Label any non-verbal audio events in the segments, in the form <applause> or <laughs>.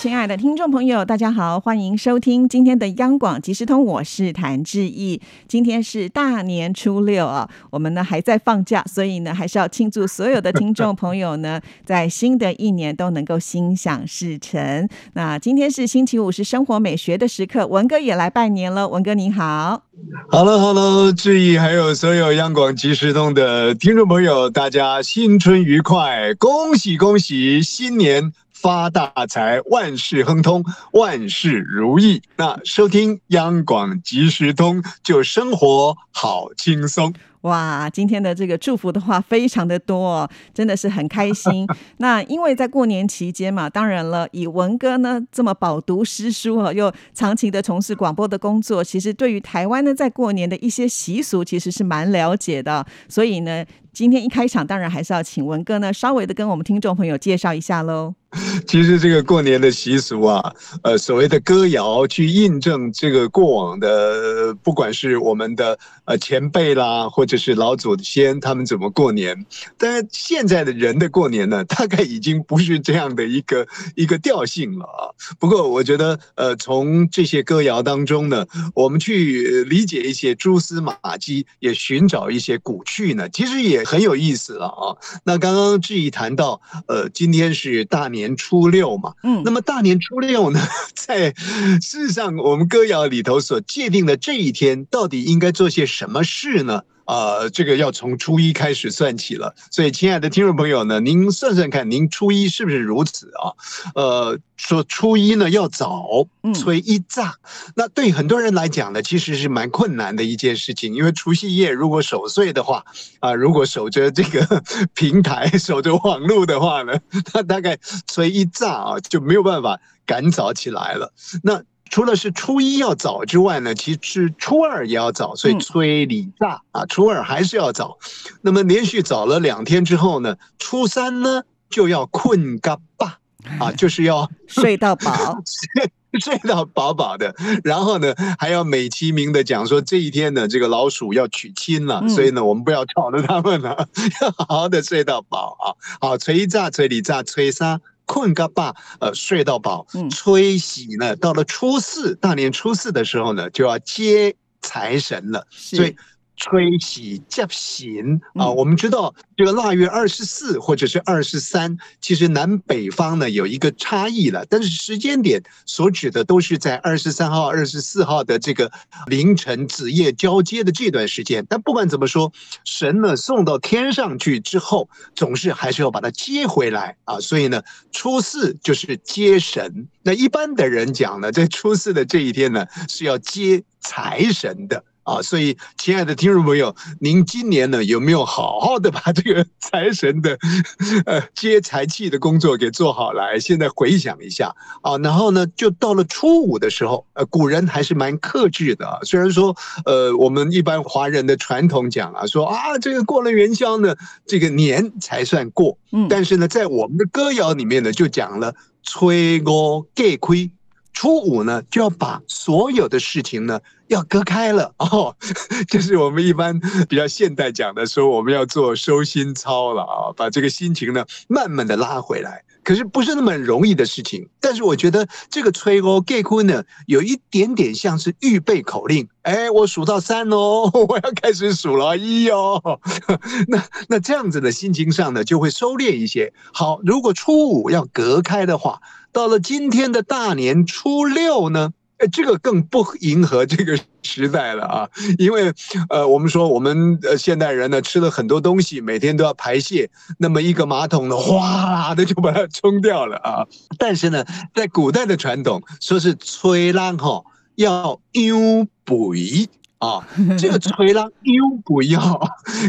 亲爱的听众朋友，大家好，欢迎收听今天的央广即时通，我是谭志毅。今天是大年初六啊，我们呢还在放假，所以呢还是要庆祝所有的听众朋友呢，在新的一年都能够心想事成。那今天是星期五，是生活美学的时刻，文哥也来拜年了。文哥你好，Hello，Hello，志毅，还有所有央广即时通的听众朋友，大家新春愉快，恭喜恭喜，新年！发大财，万事亨通，万事如意。那收听央广即时通，就生活好轻松。哇，今天的这个祝福的话非常的多，真的是很开心。<laughs> 那因为在过年期间嘛，当然了，以文哥呢这么饱读诗书啊，又长期的从事广播的工作，其实对于台湾呢在过年的一些习俗，其实是蛮了解的。所以呢，今天一开场，当然还是要请文哥呢稍微的跟我们听众朋友介绍一下喽。<laughs> 其实这个过年的习俗啊，呃，所谓的歌谣去印证这个过往的，不管是我们的呃前辈啦，或者是老祖先他们怎么过年，但现在的人的过年呢，大概已经不是这样的一个 <laughs> 一个调性了啊。不过我觉得，呃，从这些歌谣当中呢，我们去理解一些蛛丝马迹，也寻找一些古趣呢，其实也很有意思了啊。那刚刚志毅谈到，呃，今天是大年。年初六嘛，嗯，那么大年初六呢，<laughs> 在事实上，我们歌谣里头所界定的这一天，到底应该做些什么事呢？呃，这个要从初一开始算起了，所以亲爱的听众朋友呢，您算算看，您初一是不是如此啊？呃，说初一呢要早，催一炸，那对很多人来讲呢，其实是蛮困难的一件事情，因为除夕夜如果守岁的话，啊，如果守着这个 <laughs> 平台，守着网络的话呢，他大概催一炸啊，就没有办法赶早起来了。那除了是初一要早之外呢，其实初二也要早，所以催礼炸啊，初二还是要早。那么连续早了两天之后呢，初三呢就要困嘎巴啊，<laughs> 就是要睡到饱，<laughs> 睡到饱饱的。然后呢，还要美其名的讲说这一天呢，这个老鼠要娶亲了，所以呢，我们不要吵着他们了，<laughs> 要好好的睡到饱啊。好，催炸、催礼炸、催杀。困个爸，呃，睡到饱。吹喜呢，到了初四，大年初四的时候呢，就要接财神了。所以。吹喜叫行啊！我们知道这个腊月二十四或者是二十三，其实南北方呢有一个差异了，但是时间点所指的都是在二十三号、二十四号的这个凌晨子夜交接的这段时间。但不管怎么说，神呢送到天上去之后，总是还是要把它接回来啊！所以呢，初四就是接神。那一般的人讲呢，在初四的这一天呢，是要接财神的。啊，所以亲爱的听众朋友，您今年呢有没有好好的把这个财神的 <laughs> 呃接财气的工作给做好来？现在回想一下啊，然后呢，就到了初五的时候，呃，古人还是蛮克制的啊。虽然说，呃，我们一般华人的传统讲啊，说啊，这个过了元宵呢，这个年才算过。嗯，但是呢，在我们的歌谣里面呢，就讲了吹过盖亏。初五呢，就要把所有的事情呢要隔开了哦，<laughs> 就是我们一般比较现代讲的说，我们要做收心操了啊，把这个心情呢慢慢的拉回来。可是不是那么容易的事情。但是我觉得这个吹哦盖坤呢，有一点点像是预备口令。哎，我数到三哦，<laughs> 我要开始数了，一哦。<laughs> 那那这样子的心情上呢，就会收敛一些。好，如果初五要隔开的话。到了今天的大年初六呢，哎，这个更不迎合这个时代了啊！因为，呃，我们说我们呃现代人呢吃了很多东西，每天都要排泄，那么一个马桶呢，哗的就把它冲掉了啊！但是呢，在古代的传统，说是吹浪哈要用肥。啊，这个吹浪又不要，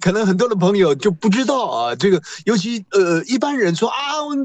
可能很多的朋友就不知道啊。这个尤其呃，一般人说啊，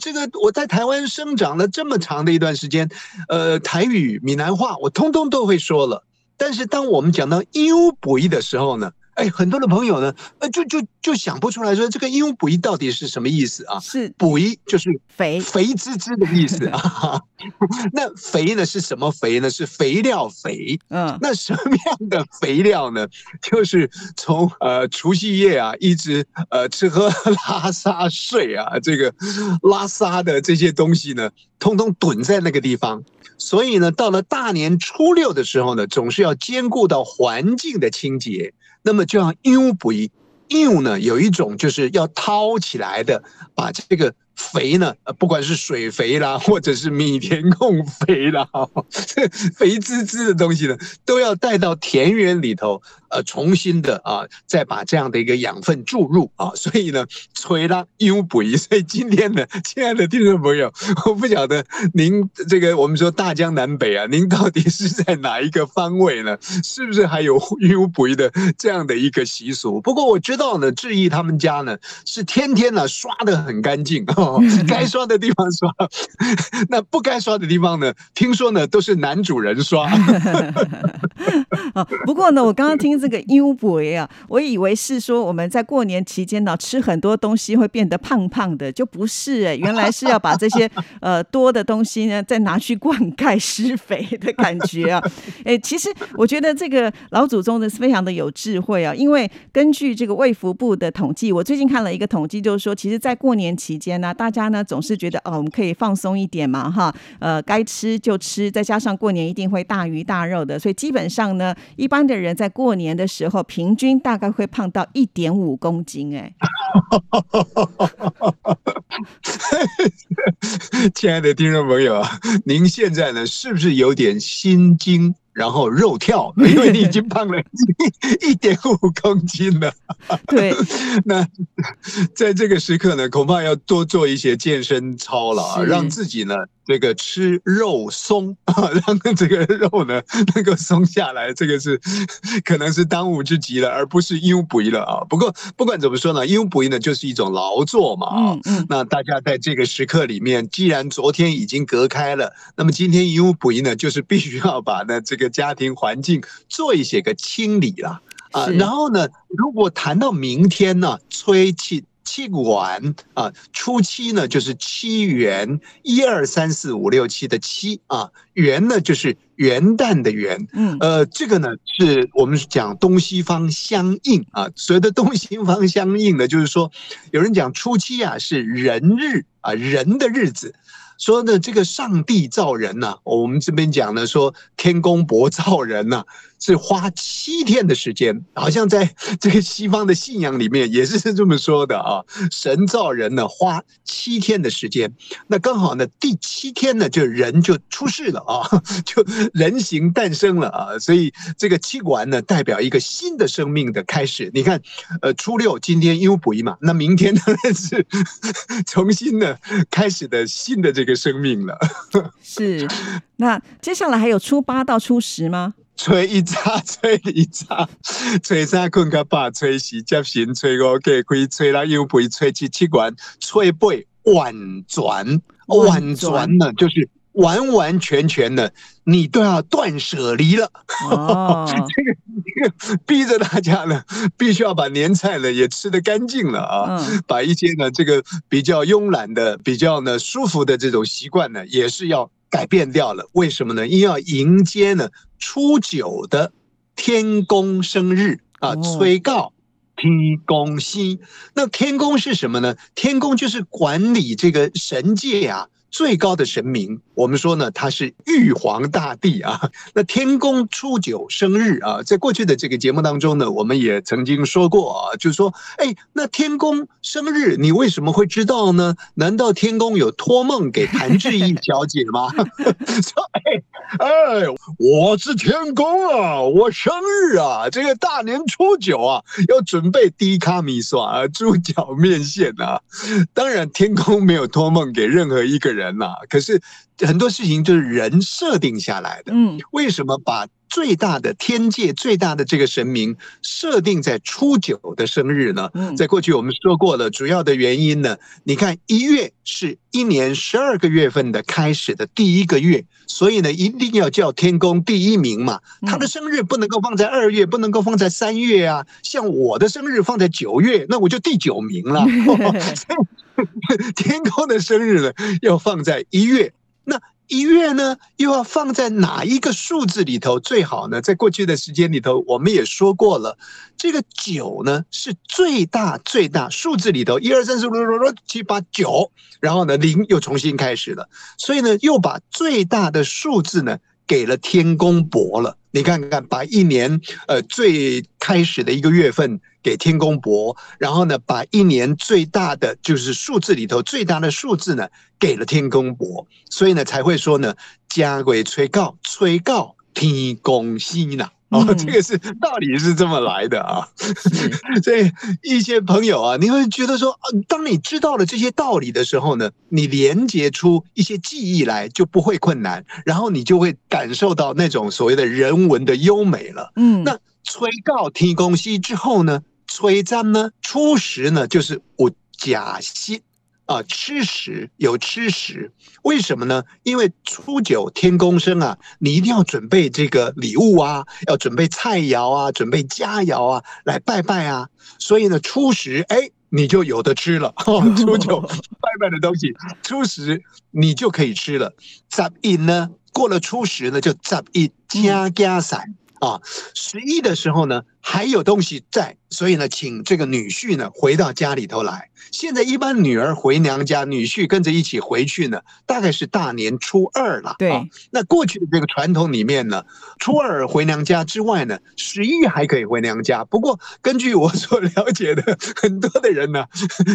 这个我在台湾生长了这么长的一段时间，呃，台语、闽南话我通通都会说了。但是当我们讲到 u 不一的时候呢，哎，很多的朋友呢，呃，就就就想不出来说这个阴补一到底是什么意思啊？是补一就是肥肥滋滋的意思啊。<laughs> 那肥呢是什么肥呢？是肥料肥。嗯，那什么样的肥料呢？就是从呃除夕夜啊，一直呃吃喝拉撒睡啊，这个拉撒的这些东西呢，通通囤在那个地方。所以呢，到了大年初六的时候呢，总是要兼顾到环境的清洁。那么就要用不一用呢，有一种就是要掏起来的，把这个肥呢，不管是水肥啦，<laughs> 或者是米田共肥啦，<laughs> 肥滋滋的东西呢，都要带到田园里头。呃，重新的啊，再把这样的一个养分注入啊，<laughs> 所以呢，吹拉优补一。所以今天呢，<laughs> 亲爱的听众朋友，<laughs> 我不晓得您这个我们说大江南北啊，您到底是在哪一个方位呢？是不是还有优补一的这样的一个习俗？不过我知道呢，志毅他们家呢是天天呢刷的很干净哦，该刷的地方刷，那不该刷的地方呢，听说呢都是男主人刷。不过呢，我刚刚听。这个优补啊，我以为是说我们在过年期间呢吃很多东西会变得胖胖的，就不是哎，原来是要把这些 <laughs> 呃多的东西呢再拿去灌溉施肥的感觉啊。哎，其实我觉得这个老祖宗呢是非常的有智慧啊，因为根据这个卫福部的统计，我最近看了一个统计，就是说其实，在过年期间呢，大家呢总是觉得哦，我们可以放松一点嘛哈，呃，该吃就吃，再加上过年一定会大鱼大肉的，所以基本上呢，一般的人在过年。的时候，平均大概会胖到一点五公斤，哎，<laughs> 亲爱的听众朋友啊，您现在呢是不是有点心惊？然后肉跳，因为你已经胖了一 <laughs> 点五公斤了。对，<laughs> 那在这个时刻呢，恐怕要多做一些健身操了啊，让自己呢这个吃肉松啊，<laughs> 让这个肉呢能够松下来。这个是 <laughs> 可能是当务之急了，而不是因补一了啊。不过不管怎么说呢，因补一呢就是一种劳作嘛啊。那大家在这个时刻里面，既然昨天已经隔开了，那么今天因补一呢，就是必须要把呢这个。家庭环境做一些个清理了啊，然后呢，如果谈到明天呢，催气气管啊，初七呢就是七元，一二三四五六七的七啊，元呢就是元旦的元，嗯，呃，这个呢是我们讲东西方相应啊，所谓的东西方相应呢，就是说有人讲初七啊是人日啊，人的日子。说呢，这个上帝造人呐，我们这边讲呢，说天公伯造人呐。是花七天的时间，好像在 <laughs> 这个西方的信仰里面也是这么说的啊。神造人呢，花七天的时间，那刚好呢，第七天呢，就人就出世了啊，<laughs> 就人形诞生了啊。所以这个七管呢，代表一个新的生命的开始。你看，呃，初六今天因为补一嘛，那明天当然 <laughs> 是重新的开始的新的这个生命了。<laughs> 是，那接下来还有初八到初十吗？吹一扎，吹一扎，<laughs> 吹三困个八，吹四接神，吹五给开，吹六又肥，吹七七关，吹八婉转，婉转呢，就是完完全全的，你都要断舍离了。哦，<laughs> 这个这个逼着大家呢，<laughs> 必须要把年菜呢也吃得干净了啊，把一些呢这个比较慵懒的、比较呢舒服的这种习惯呢，也是要。改变掉了，为什么呢？因为要迎接呢初九的天公生日啊，催告天公星。那天公是什么呢？天公就是管理这个神界啊。最高的神明，我们说呢，他是玉皇大帝啊。<laughs> 那天公初九生日啊，在过去的这个节目当中呢，我们也曾经说过啊，就是说，哎，那天公生日，你为什么会知道呢？难道天公有托梦给谭志毅小姐吗？<laughs> 说，哎哎，我是天公啊，我生日啊，这个大年初九啊，要准备低卡米索啊，猪脚面线啊。当然，天公没有托梦给任何一个人。人呐，可是很多事情就是人设定下来的。嗯，为什么把最大的天界最大的这个神明设定在初九的生日呢？在过去我们说过了，主要的原因呢，你看一月是一年十二个月份的开始的第一个月，所以呢，一定要叫天宫第一名嘛。他的生日不能够放在二月，不能够放在三月啊。像我的生日放在九月，那我就第九名了。<laughs> 天宫的生日呢，要放在一月。一月呢，又要放在哪一个数字里头最好呢？在过去的时间里头，我们也说过了，这个九呢是最大最大数字里头，一二三四五六七八九，然后呢零又重新开始了，所以呢又把最大的数字呢给了天公伯了。你看看，把一年呃最开始的一个月份给天公伯，然后呢，把一年最大的就是数字里头最大的数字呢给了天公伯，所以呢才会说呢，家鬼催告，催告天公西呢。哦，这个是道理是这么来的啊，<laughs> 所以一些朋友啊，你会觉得说，当你知道了这些道理的时候呢，你连接出一些记忆来就不会困难，然后你就会感受到那种所谓的人文的优美了。嗯，那催告天公西之后呢，催赞呢，初十呢就是我假心。啊，吃食有吃食，为什么呢？因为初九天公生啊，你一定要准备这个礼物啊，要准备菜肴啊，准备佳肴啊，来拜拜啊。所以呢，初十哎，你就有的吃了。<laughs> 初九 <laughs> 拜拜的东西，初十你就可以吃了。十一呢，过了初十呢，就十一加加散啊。十一的时候呢，还有东西在，所以呢，请这个女婿呢回到家里头来。现在一般女儿回娘家，女婿跟着一起回去呢，大概是大年初二了。对，那过去的这个传统里面呢，初二回娘家之外呢，十一还可以回娘家。不过根据我所了解的，很多的人呢，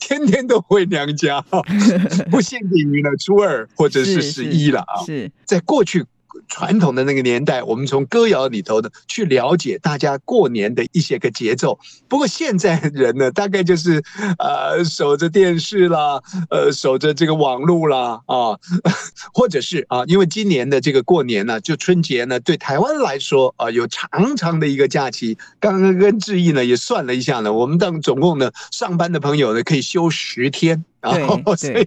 天天都回娘家，<laughs> 不限定于呢初二或者是十一了啊。是在过去。传统的那个年代，我们从歌谣里头的去了解大家过年的一些个节奏。不过现在人呢，大概就是 <laughs> 呃守着电视啦，呃守着这个网络啦啊，<laughs> 或者是啊，因为今年的这个过年呢，就春节呢，对台湾来说啊，有长长的一个假期。刚刚跟志毅呢也算了一下呢，我们当总共呢上班的朋友呢可以休十天，然后 <laughs> 所以。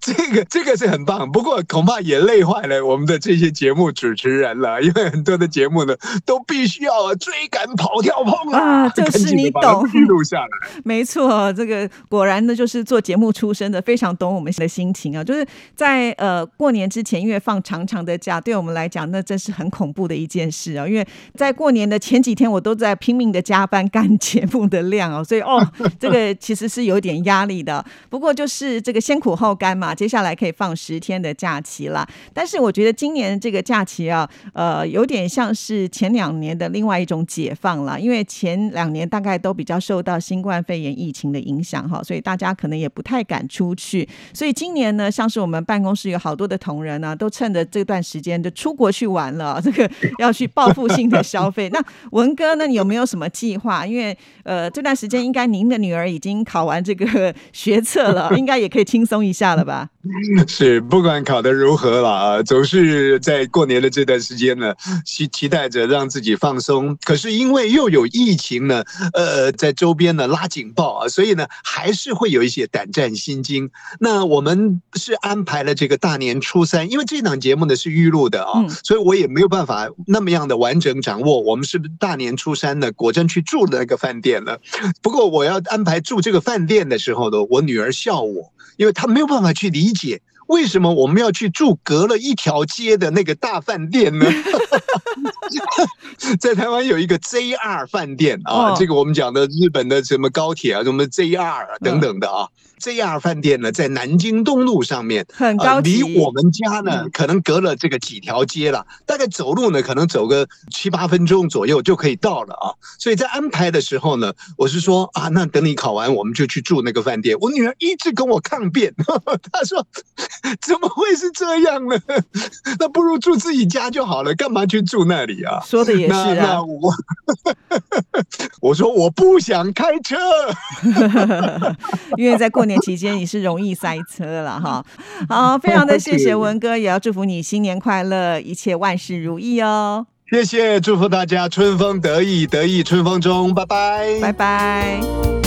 这个这个是很棒，不过恐怕也累坏了我们的这些节目主持人了，因为很多的节目呢都必须要追赶跑跳碰啊，就是你懂记录下来。没错，这个果然呢就是做节目出身的，非常懂我们的心情啊。就是在呃过年之前，因为放长长的假，对我们来讲那真是很恐怖的一件事啊。因为在过年的前几天，我都在拼命的加班干 <laughs> 节目的量哦，所以哦这个其实是有点压力的。不过就是这个先苦后。干嘛？接下来可以放十天的假期了。但是我觉得今年这个假期啊，呃，有点像是前两年的另外一种解放了。因为前两年大概都比较受到新冠肺炎疫情的影响哈，所以大家可能也不太敢出去。所以今年呢，像是我们办公室有好多的同仁呢，都趁着这段时间就出国去玩了，这个 <laughs> 要去报复性的消费。那文哥呢，你有没有什么计划？因为呃，这段时间应该您的女儿已经考完这个学测了，<laughs> 应该也可以轻松一下。下了吧？<laughs> 是，不管考得如何了啊，总是在过年的这段时间呢，期期待着让自己放松。可是因为又有疫情呢，呃，在周边呢拉警报啊，所以呢还是会有一些胆战心惊。那我们是安排了这个大年初三，因为这档节目呢是预录的啊，所以我也没有办法那么样的完整掌握我们是不是大年初三呢果真去住那个饭店了。不过我要安排住这个饭店的时候呢，我女儿笑我。因为她没有办法去理解为什么我们要去住隔了一条街的那个大饭店呢？<laughs> 在台湾有一个 JR 饭店啊，这个我们讲的日本的什么高铁啊，什么 JR 啊等等的啊。JR 饭店呢，在南京东路上面，很高离我们家呢，可能隔了这个几条街了，大概走路呢，可能走个七八分钟左右就可以到了啊。所以在安排的时候呢，我是说啊，那等你考完，我们就去住那个饭店。我女儿一直跟我抗辩，<laughs> 她说 <laughs> 怎么会是这样呢？<laughs> 那不如住自己家就好了，干嘛去住那里啊？说的也是啊。那我 <laughs> 我说我不想开车，因为在过年。期间你是容易塞车了哈，好，非常的谢谢文哥，也要祝福你新年快乐，一切万事如意哦。谢谢，祝福大家春风得意，得意春风中，拜拜，拜拜。